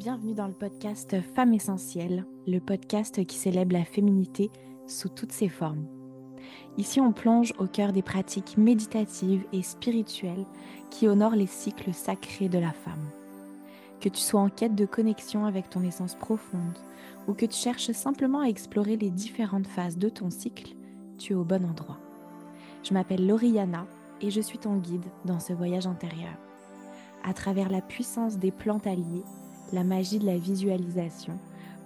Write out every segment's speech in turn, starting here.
bienvenue dans le podcast Femmes Essentielles, le podcast qui célèbre la féminité sous toutes ses formes. Ici, on plonge au cœur des pratiques méditatives et spirituelles qui honorent les cycles sacrés de la femme. Que tu sois en quête de connexion avec ton essence profonde ou que tu cherches simplement à explorer les différentes phases de ton cycle, tu es au bon endroit. Je m'appelle Lauriana et je suis ton guide dans ce voyage intérieur. À travers la puissance des plantes alliées, la magie de la visualisation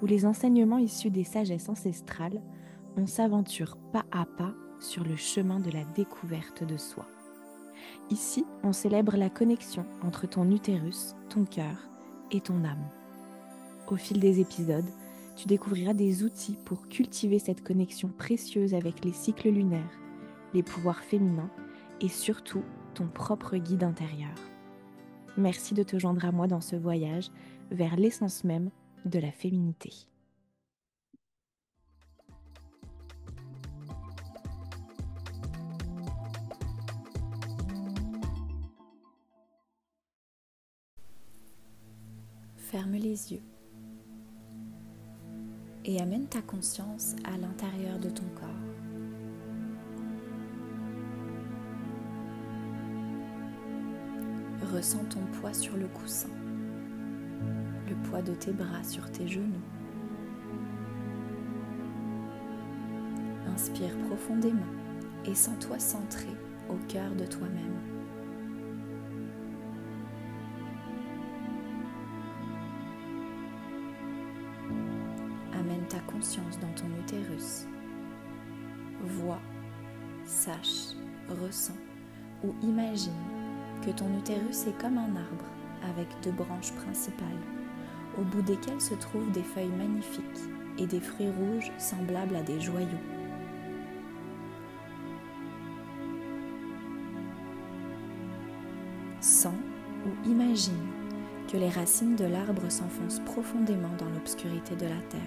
ou les enseignements issus des sagesses ancestrales, on s'aventure pas à pas sur le chemin de la découverte de soi. Ici, on célèbre la connexion entre ton utérus, ton cœur et ton âme. Au fil des épisodes, tu découvriras des outils pour cultiver cette connexion précieuse avec les cycles lunaires, les pouvoirs féminins et surtout ton propre guide intérieur. Merci de te joindre à moi dans ce voyage vers l'essence même de la féminité. Ferme les yeux et amène ta conscience à l'intérieur de ton corps. Ressens ton poids sur le coussin, de tes bras sur tes genoux. Inspire profondément et sens-toi centré au cœur de toi-même. Amène ta conscience dans ton utérus. Vois, sache, ressens ou imagine que ton utérus est comme un arbre avec deux branches principales, au bout desquelles se trouvent des feuilles magnifiques et des fruits rouges semblables à des joyaux. Sens ou imagine que les racines de l'arbre s'enfoncent profondément dans l'obscurité de la terre,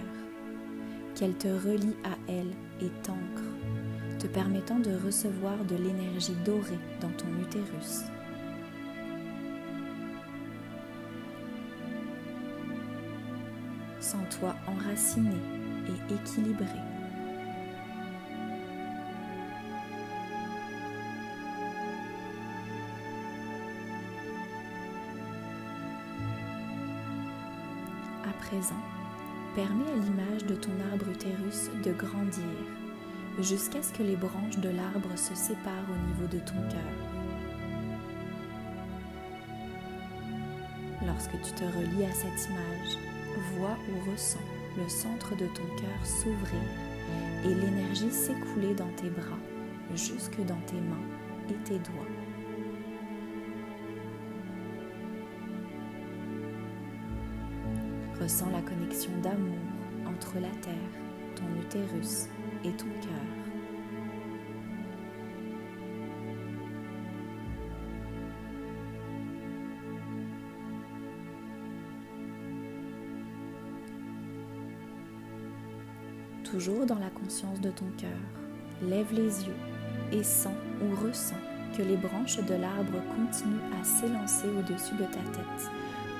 qu'elles te relient à elle et t'ancrent, te permettant de recevoir de l'énergie dorée dans ton utérus. Sens-toi enraciné et équilibré. À présent, permets à l'image de ton arbre utérus de grandir jusqu'à ce que les branches de l'arbre se séparent au niveau de ton cœur. Lorsque tu te relis à cette image, vois ou ressens le centre de ton cœur s'ouvrir et l'énergie s'écouler dans tes bras, jusque dans tes mains et tes doigts. Ressens la connexion d'amour entre la terre, ton utérus et ton cœur. Toujours dans la conscience de ton cœur, lève les yeux et sens ou ressens que les branches de l'arbre continuent à s'élancer au-dessus de ta tête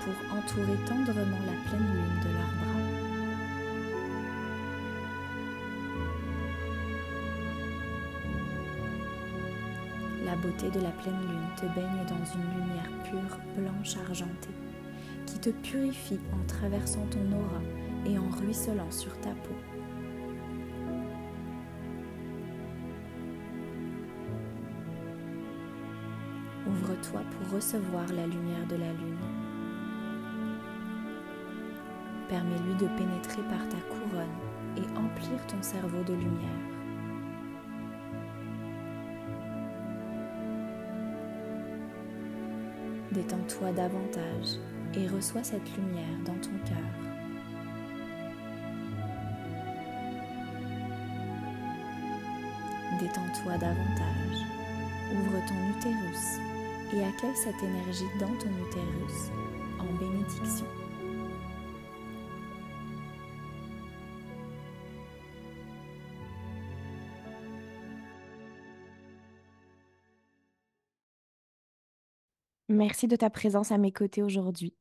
pour entourer tendrement la pleine lune de leurs bras. La beauté de la pleine lune te baigne dans une lumière pure, blanche argentée, qui te purifie en traversant ton aura et en ruisselant sur ta peau. Ouvre-toi pour recevoir la lumière de la lune. Permets-lui de pénétrer par ta couronne et emplir ton cerveau de lumière. Détends-toi davantage et reçois cette lumière dans ton cœur. Détends-toi davantage. Ouvre ton utérus et accueille cette énergie dans ton utérus en bénédiction. Merci de ta présence à mes côtés aujourd'hui.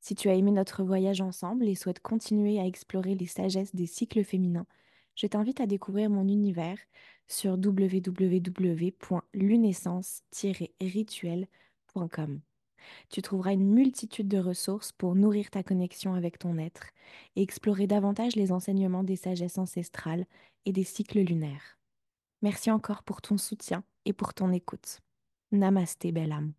Si tu as aimé notre voyage ensemble et souhaites continuer à explorer les sagesses des cycles féminins, je t'invite à découvrir mon univers sur www.lunaissance-rituel.com. Tu trouveras une multitude de ressources pour nourrir ta connexion avec ton être et explorer davantage les enseignements des sagesses ancestrales et des cycles lunaires. Merci encore pour ton soutien et pour ton écoute. Namasté, belle âme.